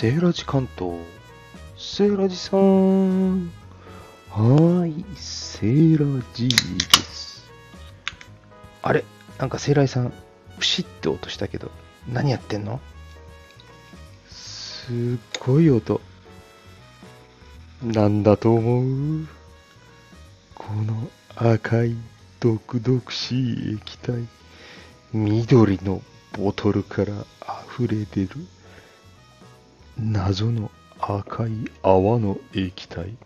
セーラジ関東。セーラジさん。はーい、セーラジです。あれ？なんかセーラジさん、プシッって音したけど、何やってんの？すっごい音。なんだと思う？この赤い毒々しい液体。緑のボトルから溢れ出る謎の赤い泡の液体。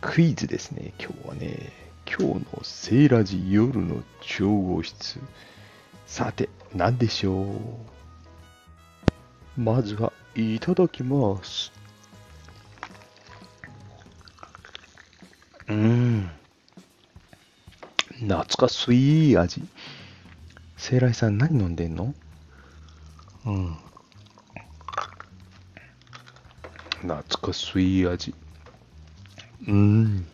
クイズですね、今日はね。今日のセーラジ夜の調合室。さて、何でしょう？まずは、いただきます。うん。懐かしい味。セイライさん何飲んでんの？うん。懐かしい味。うーん。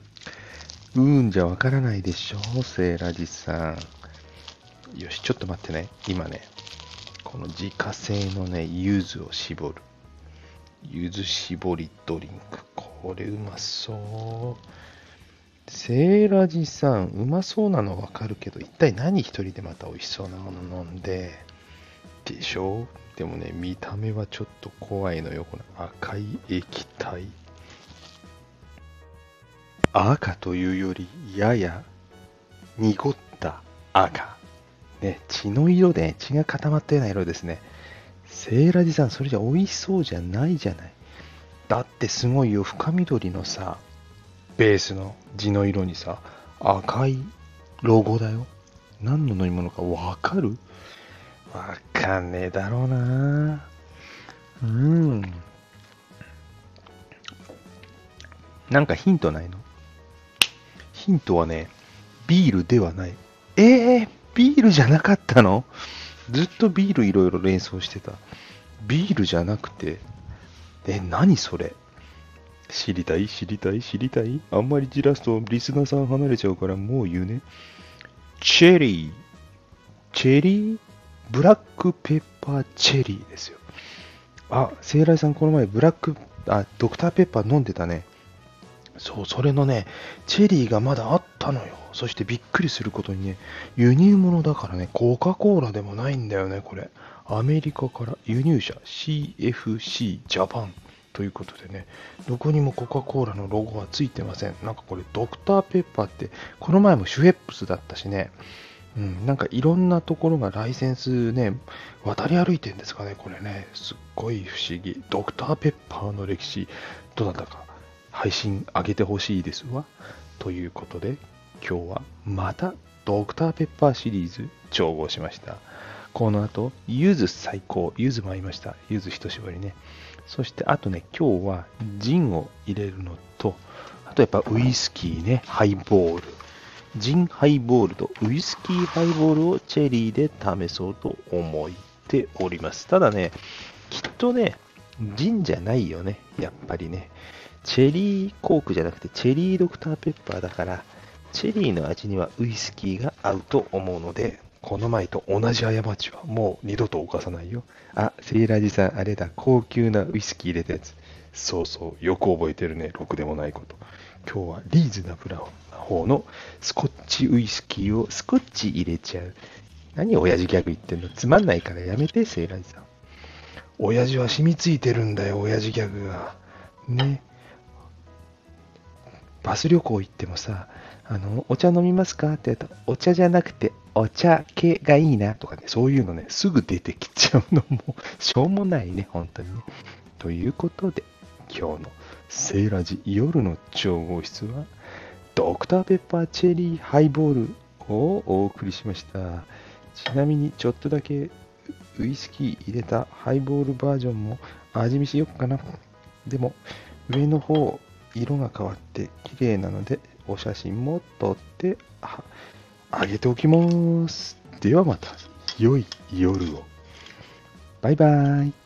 うーんじゃわからないでしょ、セイラジさん。よし、ちょっと待ってね。今ね、この自家製のね、柚子を絞る。柚子絞りドリンク。これうまそう。セーラジさん、うまそうなのわかるけど、一体何一人でまた美味しそうなもの飲んで、でしょ？でもね、見た目はちょっと怖いのよ。この赤い液体。赤というより、やや濁った赤。ね、血の色で、血が固まったような色ですね。セーラジさん、それじゃ美味しそうじゃないじゃない。だってすごいよ、深緑のさ、ベースの地の色にさ、赤いロゴだよ。何の飲み物かわかる？わかんねえだろうなうん。なんかヒントないの？ヒントはね、ビールではない。えー、ビールじゃなかったの？ずっとビールいろいろ連想してた。ビールじゃなくて、え、何それ？知りたい？知りたい？知りたい？あんまりじらすとリスナーさん離れちゃうからもう言うね。チェリー。チェリー？ブラックペッパーチェリーですよ。あ、セイライさんこの前ブラック、あ、ドクターペッパー飲んでたね。そう、それのね、チェリーがまだあったのよ。そしてびっくりすることにね、輸入物だからね、コカ・コーラでもないんだよね、これ。アメリカから輸入者 CFC ジャパンということでね、どこにもコカ・コーラのロゴはついてません。なんかこれドクターペッパーって、この前もシュエップスだったしね、うん、なんかいろんなところがライセンスね、渡り歩いてんですかね、これね、すっごい不思議。ドクターペッパーの歴史、どなたか配信上げてほしいですわ。ということで、今日はまたドクターペッパーシリーズ調合しました。この後、柚子最高。柚子も合いました。柚子一絞りね。そして、あとね、今日はジンを入れるのと、あとやっぱウイスキーね、ハイボール。ジンハイボールとウイスキーハイボールをチェリーで試そうと思っております。ただね、きっとね、ジンじゃないよね。やっぱりね。チェリーコークじゃなくてチェリードクターペッパーだから、チェリーの味にはウイスキーが合うと思うので、この前と同じ過ちはもう二度と犯さないよ。あ、セイラージさん、あれだ、高級なウイスキー入れたやつ。そうそう、よく覚えてるね、ろくでもないこと。今日はリーズナブルな方のスコッチウイスキーをスコッチ入れちゃう。何親父ギャグ言ってんのつまんないからやめて、セイラジさん。親父は染みついてるんだよ、親父ギャグが。ね。バス旅行行ってもさ、あの、お茶飲みますかって言うと、お茶じゃなくて、お茶系がいいなとかね、そういうのね、すぐ出てきちゃうのも、しょうもないね、本当にね。ということで、今日のセーラジ夜の調合室は、ドクターペッパーチェリーハイボールをお送りしました。ちなみに、ちょっとだけウイスキー入れたハイボールバージョンも味見しよっかな。でも、上の方、色が変わって綺麗なので、お写真も撮ってあげておきます。ではまた、良い夜を。バイバイ。